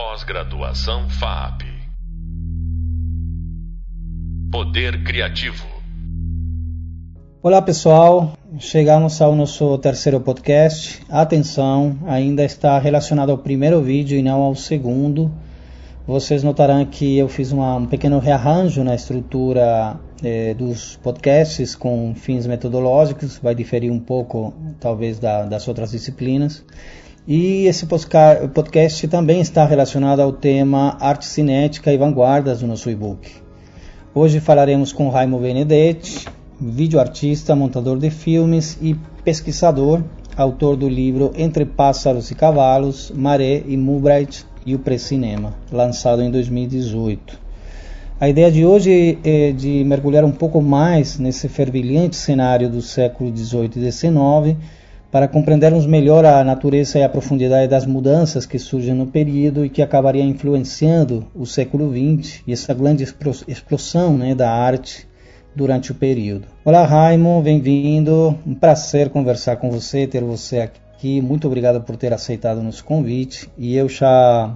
Pós-graduação FAP. Poder Criativo. Olá pessoal, chegamos ao nosso terceiro podcast. Atenção, ainda está relacionado ao primeiro vídeo e não ao segundo. Vocês notarão que eu fiz uma, um pequeno rearranjo na estrutura eh, dos podcasts com fins metodológicos, vai diferir um pouco talvez da, das outras disciplinas. E esse podcast também está relacionado ao tema Arte Cinética e Vanguardas do nosso e-book. Hoje falaremos com Raimo Benedetti, videoartista, montador de filmes e pesquisador, autor do livro Entre Pássaros e Cavalos, Maré e Mulbright e o Pré-Cinema, lançado em 2018. A ideia de hoje é de mergulhar um pouco mais nesse fervilhante cenário do século XVIII e XIX para compreendermos melhor a natureza e a profundidade das mudanças que surgem no período e que acabaria influenciando o século XX e essa grande explosão né, da arte durante o período. Olá, Raimo, bem-vindo. Um prazer conversar com você, ter você aqui. Muito obrigado por ter aceitado nosso convite. E eu já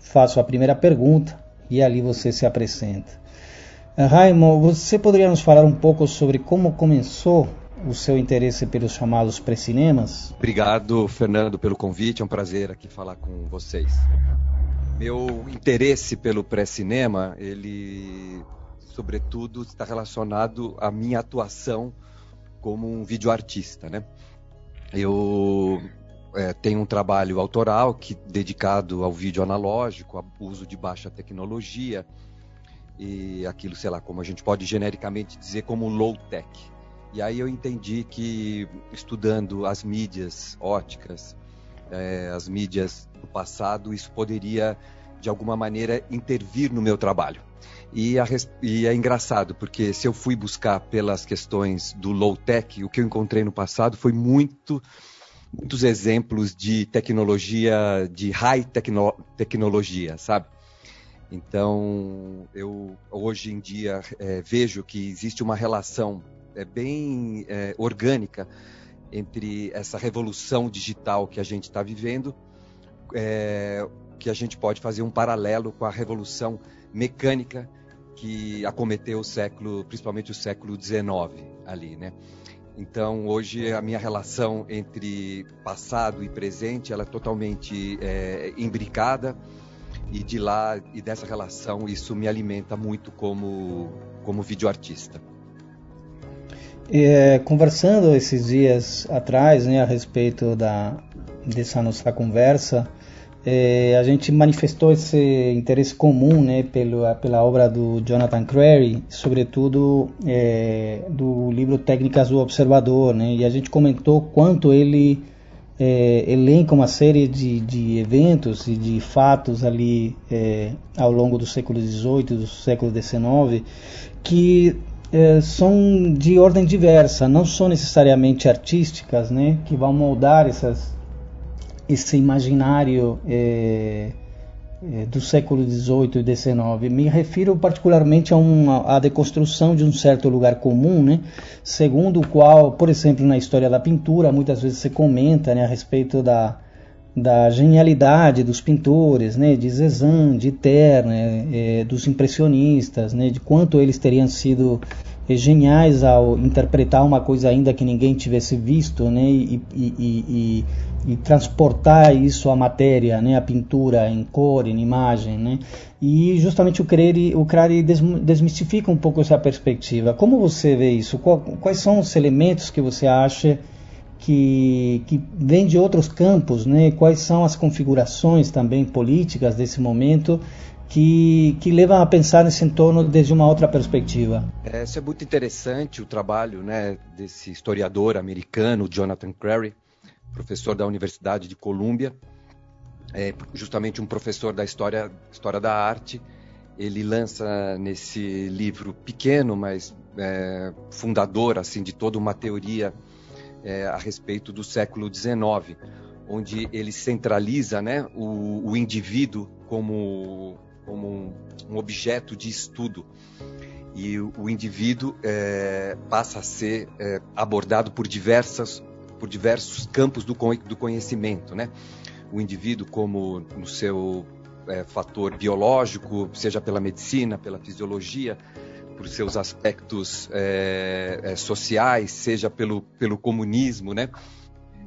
faço a primeira pergunta e ali você se apresenta. Raimo, você poderia nos falar um pouco sobre como começou o seu interesse pelos chamados pré-cinemas. Obrigado, Fernando, pelo convite. É um prazer aqui falar com vocês. Meu interesse pelo pré-cinema, ele, sobretudo, está relacionado à minha atuação como um videoartista, né? Eu é, tenho um trabalho autoral que dedicado ao vídeo analógico, ao uso de baixa tecnologia e aquilo, sei lá, como a gente pode genericamente dizer como low tech. E aí eu entendi que estudando as mídias óticas, é, as mídias do passado, isso poderia de alguma maneira intervir no meu trabalho. E, a, e, é engraçado, porque se eu fui buscar pelas questões do low-tech, o que eu encontrei no passado foi muito, muitos exemplos de tecnologia, de high tecno, tecnologia, sabe? Então, eu hoje em dia é, vejo que existe uma relação é, bem é, orgânica entre essa revolução digital que a gente está vivendo, é, que a gente pode fazer um paralelo com a revolução mecânica que acometeu o século, principalmente o século XIX ali, né? Então hoje a minha relação entre passado e presente ela é totalmente é, imbricada e de lá e dessa relação isso me alimenta muito como como videoartista. É, conversando esses dias atrás né, a respeito da, dessa nossa conversa, é, a gente manifestou esse interesse comum né, pela, pela obra do Jonathan Crary, sobretudo é, do livro Técnicas do Observador, né, e a gente comentou quanto ele é, elenca uma série de, de eventos e de fatos ali é, ao longo do século XVIII, do século XIX, que é, são de ordem diversa, não são necessariamente artísticas, né, que vão moldar essas, esse imaginário é, do século XVIII e XIX. Me refiro particularmente a uma a deconstrução de um certo lugar comum, né, segundo o qual, por exemplo, na história da pintura, muitas vezes se comenta né, a respeito da da genialidade dos pintores, né, de Cézanne, de Terner, é, dos impressionistas, né, de quanto eles teriam sido é, geniais ao interpretar uma coisa ainda que ninguém tivesse visto, né, e, e, e, e transportar isso à matéria, né, a pintura em cor, em imagem, né, e justamente o Crary, o Crary desmistifica um pouco essa perspectiva. Como você vê isso? Quais são os elementos que você acha que, que vem de outros campos, né? quais são as configurações também políticas desse momento que, que levam a pensar nesse entorno desde uma outra perspectiva. É, isso é muito interessante o trabalho né, desse historiador americano, Jonathan Crary, professor da Universidade de Colômbia, é justamente um professor da história, história da arte. Ele lança nesse livro pequeno, mas é, fundador assim de toda uma teoria é, a respeito do século XIX, onde ele centraliza né, o, o indivíduo como, como um, um, objeto de estudo. E o, o indivíduo é, passa a ser é, abordado por, diversas, por diversos campos do, do conhecimento. Né? O indivíduo como no seu é, fator biológico, seja pela medicina, pela fisiologia, por seus aspectos é, é, sociais, seja pelo, pelo comunismo, né?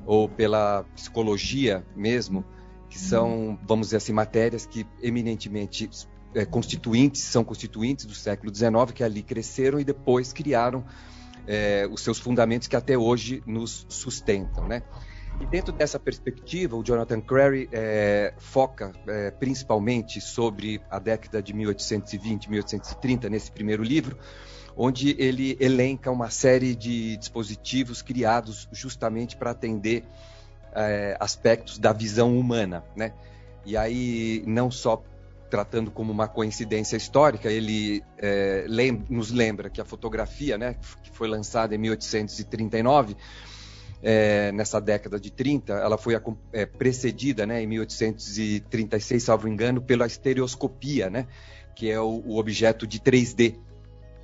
ou pela psicologia mesmo, que são, vamos dizer assim, matérias que eminentemente é, constituintes, são constituintes do século XIX, que ali cresceram e depois criaram é, os seus fundamentos que até hoje nos sustentam, né? E dentro dessa perspectiva, o Jonathan Crary é, foca é, principalmente sobre a década de 1820, 1830, nesse primeiro livro, onde ele elenca uma série de dispositivos criados justamente para atender é, aspectos da visão humana, né? E aí não só tratando como uma coincidência histórica, ele é, lem nos lembra que a fotografia, né, que foi lançada em 1839, é, nessa década de 30, ela foi é, precedida, né, em 1836, salvo engano, pela estereoscopia, né, que é o, o objeto de 3D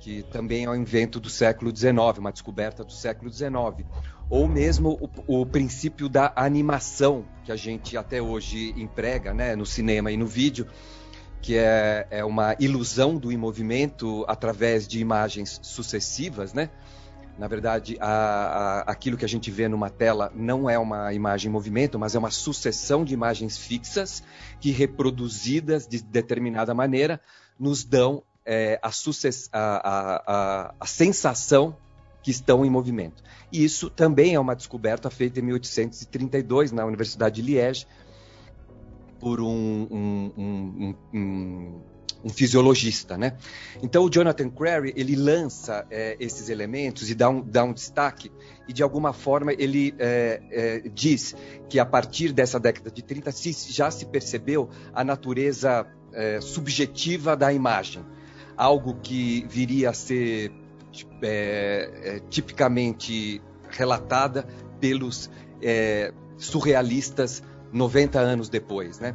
que também é um invento do século XIX, uma descoberta do século XIX. Ou mesmo o, o, princípio da animação, que a gente até hoje emprega né, no cinema e no vídeo, que é, é uma ilusão do movimento através de imagens sucessivas, né? Na verdade, a, a, aquilo que a gente vê numa tela não é uma imagem em movimento, mas é uma sucessão de imagens fixas que, reproduzidas de determinada maneira, nos dão é, a, sucess... a, a, sensação que estão em movimento. E isso também é uma descoberta feita em 1832 na Universidade de Liège por um, um, um, um, um fisiologista, né? Então o Jonathan Crary ele lança é, esses elementos e dá um, dá um destaque e de alguma forma ele é, é, diz que a partir dessa década de 30 se, já se percebeu a natureza é, subjetiva da imagem algo que viria a ser é, é, tipicamente relatada pelos surrealistas 90 anos depois, né?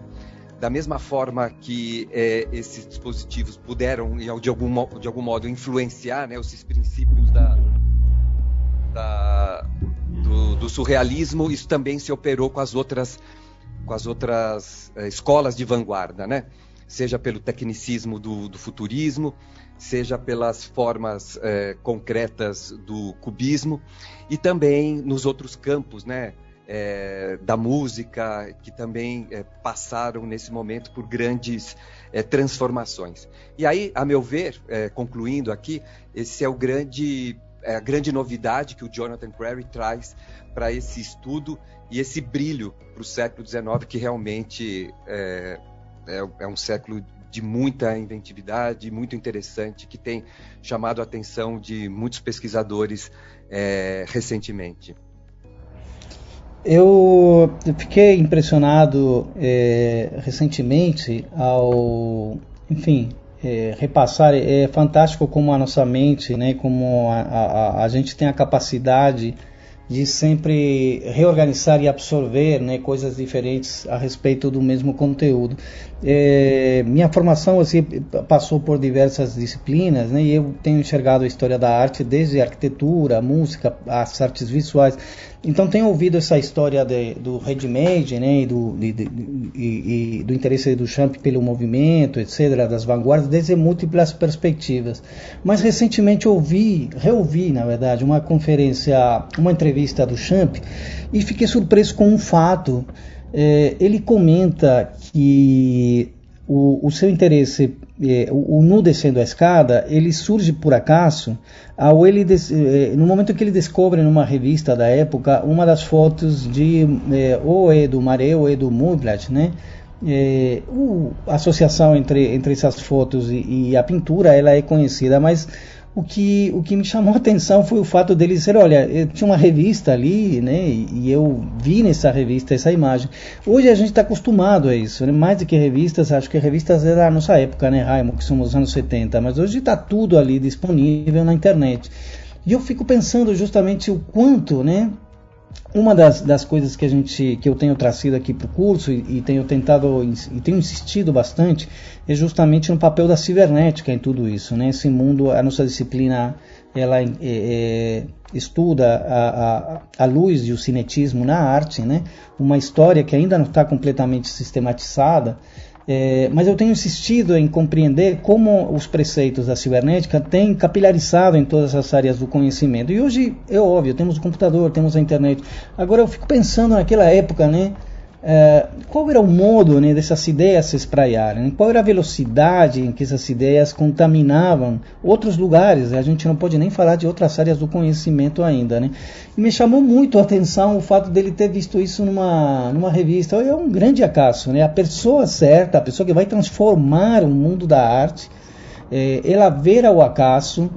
Da mesma forma que é, esses dispositivos puderam, de algum, de algum modo, influenciar né, esses princípios da, da do, do, surrealismo, isso também se operou com as outras, com as outras é, escolas de vanguarda, né? seja pelo tecnicismo do, do futurismo, seja pelas formas é, concretas do cubismo e também nos outros campos, né? É, da música, que também é, passaram nesse momento por grandes é, transformações. E aí, a meu ver, é, concluindo aqui, esse é o grande, é, a grande novidade que o Jonathan Crary traz para esse estudo e esse brilho para o século XIX que realmente é, é, é um século de muita inventividade, muito interessante, que tem chamado a atenção de muitos pesquisadores é, recentemente. Eu fiquei impressionado é, recentemente ao, enfim, é, repassar. É fantástico como a nossa mente, né, como a, a, a gente tem a capacidade de sempre reorganizar e absorver né, coisas diferentes a respeito do mesmo conteúdo. É, minha formação assim, passou por diversas disciplinas né, e eu tenho enxergado a história da arte desde a arquitetura, a música, as artes visuais. Então tenho ouvido essa história de, do ready-made né, e, do, de, de, e, e do interesse do Champ pelo movimento, etc., das vanguardas, desde múltiplas perspectivas. Mas recentemente ouvi, reouvi, na verdade, uma conferência, uma entrevista do Champ e fiquei surpreso com um fato. É, ele comenta que o, o seu interesse, é, o, o, nu descendo a escada, ele surge por acaso ao ele des, é, no momento que ele descobre numa revista da época uma das fotos de é, ou é do Maré ou é do né? É, o, a associação entre, entre essas fotos e, e, a pintura ela é conhecida, mas o que, o que me chamou a atenção foi o fato dele dizer, olha, tinha uma revista ali, né, e eu vi nessa revista essa imagem. Hoje a gente está acostumado a isso, né, mais do que revistas, acho que revistas era a nossa época, né, Raimo, que somos anos 70, mas hoje está tudo ali disponível na internet. E eu fico pensando justamente o quanto, né, uma das, das coisas que a gente que eu tenho trazido aqui para o curso e, e, tenho tentado e tenho insistido bastante é justamente no papel da cibernética em tudo isso né? Esse mundo a nossa disciplina ela é, é, estuda a, a, a, luz e o cinetismo na arte né? Uma história que ainda não está completamente sistematizada É, mas eu tenho insistido em compreender como os preceitos da cibernética têm capilarizado em todas as áreas do conhecimento. E hoje é óbvio, temos o computador, temos a internet. Agora eu fico pensando naquela época, né? Uh, qual era o modo né, dessas ideias se espraiarem? Qual era a velocidade em que essas ideias contaminavam outros lugares? A gente não pode nem falar de outras áreas do conhecimento ainda. Né? E me chamou muito a atenção o fato dele ter visto isso numa, numa revista. É um grande acaso. Né? A pessoa certa, a pessoa que vai transformar o mundo da arte, é, ela ver ao acaso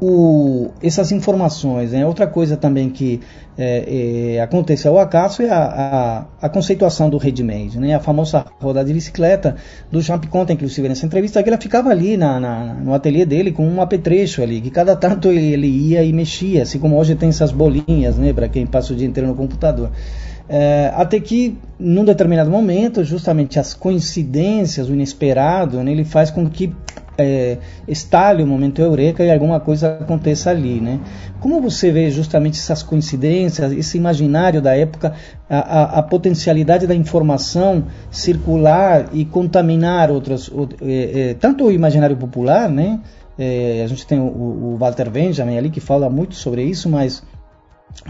o, essas informações. Né? Outra coisa também que é, é, acontece ao acaso é a, a, a conceituação do ready-made, né? a famosa roda de bicicleta do Jean Piconta, inclusive nessa entrevista, que ele ficava ali na, na, no ateliê dele com um apetrecho ali, que cada tanto ele, ele ia e mexia, assim como hoje tem essas bolinhas, né, para quem passa o dia inteiro no computador. É, até que, num determinado momento, justamente as coincidências, o inesperado, né, ele faz com que é, estale o momento eureka e alguma coisa aconteça ali, né? Como você vê justamente essas coincidências, esse imaginário da época, a, a, a potencialidade da informação circular e contaminar outras, é, é, tanto o imaginário popular, né? É, a gente tem o, o Walter Benjamin ali que fala muito sobre isso, mas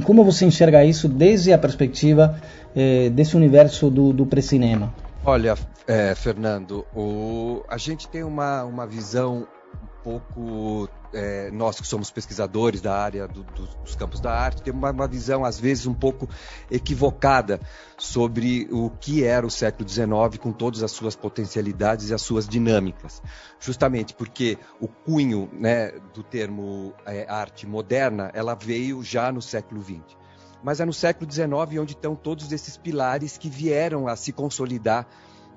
como você enxerga isso desde a perspectiva é, desse universo do, do pré-cinema? Olha, é, Fernando, o, a gente tem uma, uma visão um pouco. É, nós que somos pesquisadores da área do, do, dos campos da arte, temos uma, uma, visão, às vezes, um pouco equivocada sobre o que era o século XIX, com todas as suas potencialidades e as suas dinâmicas. Justamente porque o cunho né, do termo é, arte moderna ela veio já no século XX mas é no século XIX onde estão todos esses pilares que vieram a se consolidar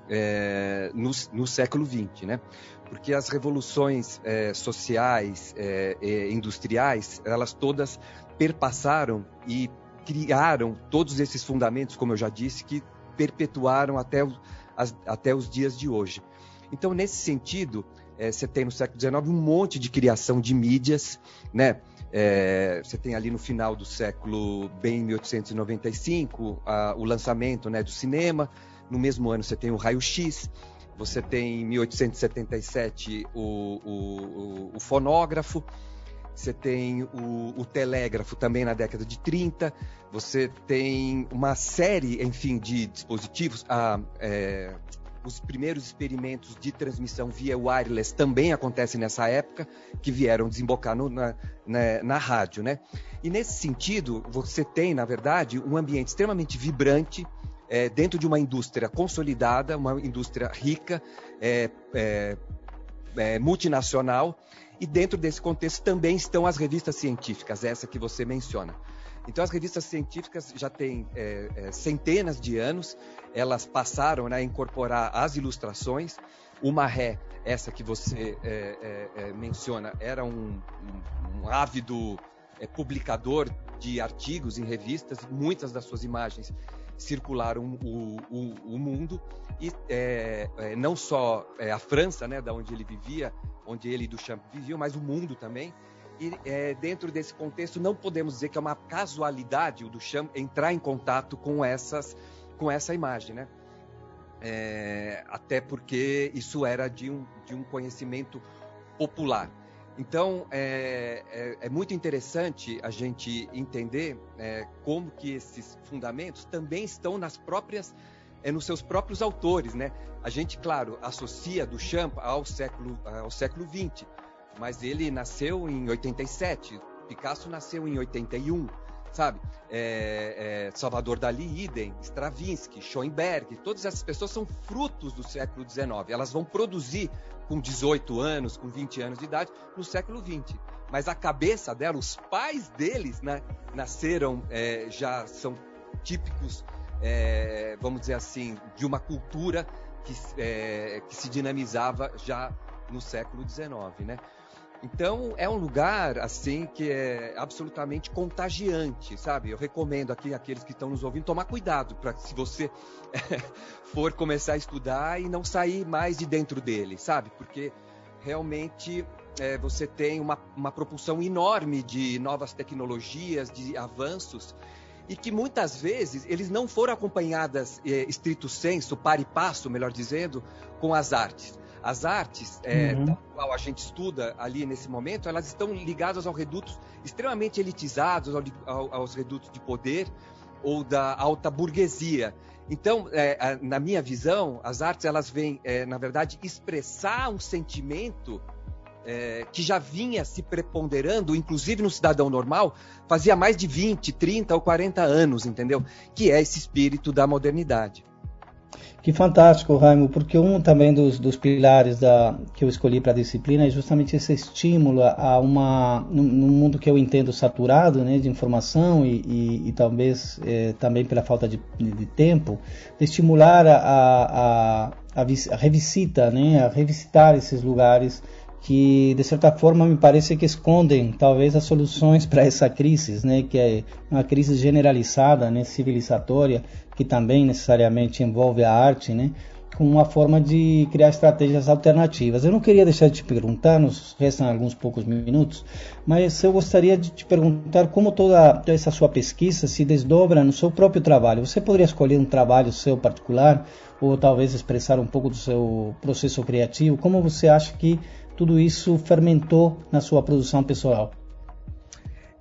é, no, no, século XX, né? Porque as revoluções é, sociais é, industriais, elas todas perpassaram e criaram todos esses fundamentos, como eu já disse, que perpetuaram até, as, até os dias de hoje. Então, nesse sentido, é, você tem no século XIX um monte de criação de mídias, né? É, você tem ali no final do século, bem 1895, a, o lançamento né, do cinema, no mesmo ano você tem o raio-x, você tem em 1877 o, o, o, fonógrafo, você tem o, o, telégrafo também na década de 30, você tem uma série, enfim, de dispositivos. A, é, os primeiros experimentos de transmissão via wireless também acontecem nessa época, que vieram desembocar no, na, na, na rádio, né? E nesse sentido, você tem, na verdade, um ambiente extremamente vibrante, é, dentro de uma indústria consolidada, uma indústria rica, é, é, é, multinacional, e dentro desse contexto também estão as revistas científicas, essa que você menciona. Então, as revistas científicas já têm é, é, centenas de anos, elas passaram né, a incorporar as ilustrações. O Marré, essa que você menciona, era um, um, um ávido publicador de artigos em revistas, muitas das suas imagens circularam o, o, o mundo e é, é, não só é, a França, né, da onde ele vivia, onde ele e Duchamp viviam, mas o mundo também. E é, dentro desse contexto, não podemos dizer que é uma casualidade o Duchamp entrar em contato com essas, com essa imagem, né? É, até porque isso era de um, de um conhecimento popular. Então, é, é, é, muito interessante a gente entender é, como que esses fundamentos também estão nas próprias, é, nos seus próprios autores, né? A gente, claro, associa Duchamp ao século, ao século XX, mas ele nasceu em 87, Picasso nasceu em 81, sabe? É, é, Salvador Dali, idem, Stravinsky, Schoenberg, todas essas pessoas são frutos do século XIX. Elas vão produzir com 18 anos, com 20 anos de idade, no século XX. Mas a cabeça dela, os pais deles, né, nasceram, é, já são típicos, é, vamos dizer assim, de uma cultura que, é, que se dinamizava já no século XIX, né? Então é um lugar assim que é absolutamente contagiante, sabe? Eu recomendo aqui aqueles que estão nos ouvindo tomar cuidado para se você for começar a estudar e não sair mais de dentro dele, sabe? Porque realmente é, você tem uma, uma propulsão enorme de novas tecnologias, de avanços e que muitas vezes eles não foram acompanhadas é, estrito senso, par e passo, melhor dizendo, com as artes. As artes, é, uhum. qual a gente estuda ali nesse momento, elas estão ligadas aos redutos extremamente elitizados, ao, ao, aos redutos de poder ou da alta burguesia. Então, é, na minha visão, as artes elas vêm, é, na verdade, expressar um sentimento é, que já vinha se preponderando, inclusive no cidadão normal, fazia mais de 20, 30 ou 40 anos, entendeu? Que é esse espírito da modernidade. Que fantástico, Raimo, porque um também dos, dos pilares da, que eu escolhi para a disciplina é justamente esse estímulo a uma, num, mundo que eu entendo saturado né, de informação e, e, e talvez é, também pela falta de, de tempo, de estimular a, a, a, a revisita, né, a revisitar esses lugares que de certa forma me parece que escondem talvez as soluções para essa crise, né, que é uma crise generalizada, né, civilizatória, que também necessariamente envolve a arte, né, com uma forma de criar estratégias alternativas. Eu não queria deixar de te perguntar, nos restam alguns poucos minutos, mas eu gostaria de te perguntar como toda essa sua pesquisa se desdobra no seu próprio trabalho. Você poderia escolher um trabalho seu particular ou talvez expressar um pouco do seu processo criativo? Como você acha que tudo isso fermentou na sua produção pessoal?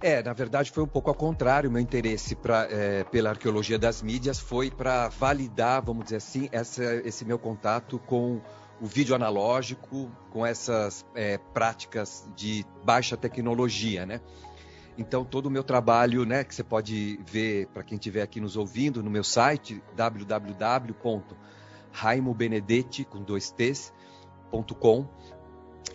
É, na verdade foi um pouco ao contrário. Meu interesse pra, é, pela arqueologia das mídias foi para validar, vamos dizer assim, essa, esse meu contato com o vídeo analógico, com essas é, práticas de baixa tecnologia, né? Então todo o meu trabalho, né, que você pode ver para quem estiver aqui nos ouvindo no meu site www.raimobenedetti com dois t's.com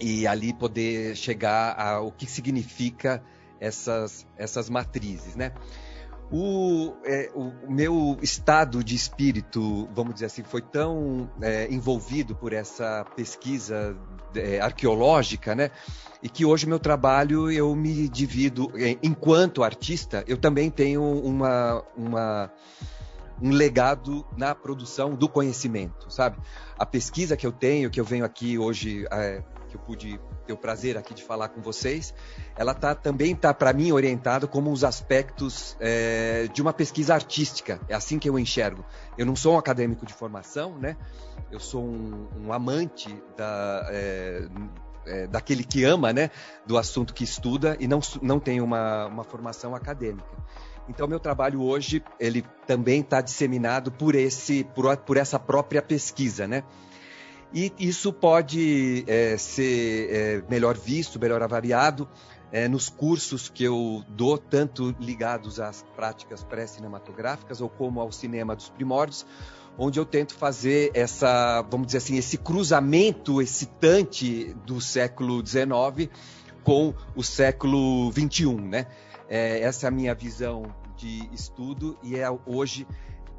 e ali poder chegar ao que significa essas, essas matrizes, né? O, é, o, meu estado de espírito, vamos dizer assim, foi tão é, envolvido por essa pesquisa é, arqueológica, né? E que hoje meu trabalho eu me divido, é, enquanto artista, eu também tenho uma, uma um legado na produção do conhecimento, sabe? A pesquisa que eu tenho, que eu venho aqui hoje é, que eu pude ter o prazer aqui de falar com vocês, ela tá, também está, para mim, orientada como os aspectos é, de uma pesquisa artística. É assim que eu enxergo. Eu não sou um acadêmico de formação, né? Eu sou um, um amante da, é, é, daquele que ama, né? Do assunto que estuda e não, não tem uma, uma formação acadêmica. Então, meu trabalho hoje, ele também está disseminado por, esse, por, por essa própria pesquisa, né? E isso pode é, ser é, melhor visto, melhor avaliado é, nos cursos que eu dou, tanto ligados às práticas pré-cinematográficas ou como ao cinema dos primórdios, onde eu tento fazer essa, vamos dizer assim, esse cruzamento excitante do século XIX com o século XXI, né? É, essa é a minha visão de estudo e é hoje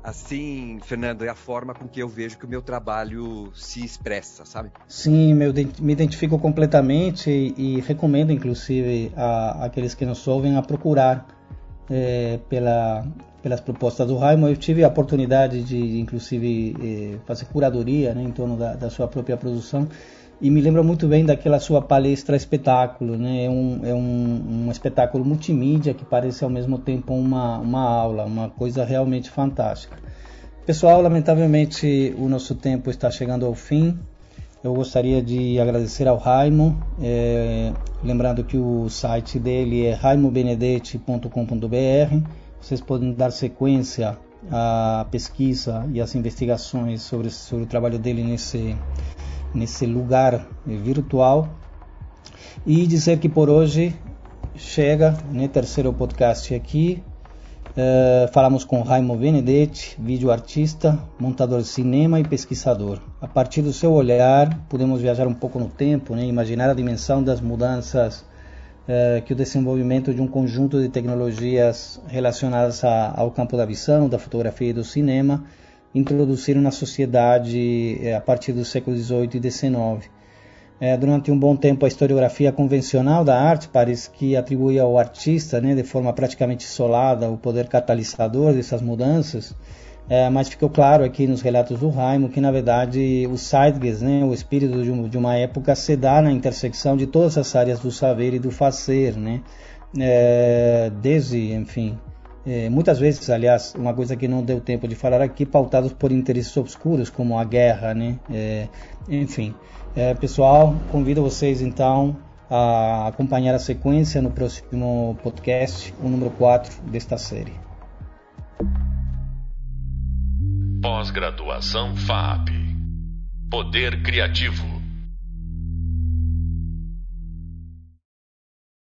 assim, Fernando, é a forma com que eu vejo que o meu trabalho se expressa, sabe? Sim, me identifico completamente e, e recomendo, inclusive, a, aqueles que nos ouvem a procurar é, pela, pelas propostas do Raimo. Eu tive a oportunidade de, inclusive, é, fazer curadoria né, em torno da, da sua própria produção e me lembra muito bem daquela sua palestra espetáculo, né? É um, é um, um espetáculo multimídia que parece ao mesmo tempo uma, uma aula, uma coisa realmente fantástica. Pessoal, lamentavelmente o nosso tempo está chegando ao fim. Eu gostaria de agradecer ao Raimo, é, lembrando que o site dele é raimobenedetti.com.br. Vocês podem dar sequência à pesquisa e às investigações sobre, sobre o trabalho dele nesse nesse lugar virtual e dizer que por hoje chega, né, terceiro podcast aqui. Uh, falamos com Raimo Benedetti, vídeo artista, montador de cinema e pesquisador. A partir do seu olhar, podemos viajar um pouco no tempo, né, imaginar a dimensão das mudanças uh, que o desenvolvimento de um conjunto de tecnologias relacionadas a, ao campo da visão, da fotografia e do cinema introduziram na sociedade é, a partir do século XVIII e XIX. É, durante um bom tempo, a historiografia convencional da arte parece que atribuía ao artista, né, de forma praticamente isolada, o poder catalisador dessas mudanças, é, mas ficou claro aqui nos relatos do Raimo que, na verdade, o Zeitgeist, né, o espírito de, um, de, uma época, se dá na intersecção de todas as áreas do saber e do fazer, né, é, desde, enfim, é, muitas vezes, aliás, uma coisa que não deu tempo de falar aqui, pautados por interesses obscuros, como a guerra, né? É, enfim, é, pessoal, convido vocês então a acompanhar a sequência no próximo podcast, o número 4 desta série. Pós-graduação FAP Poder Criativo.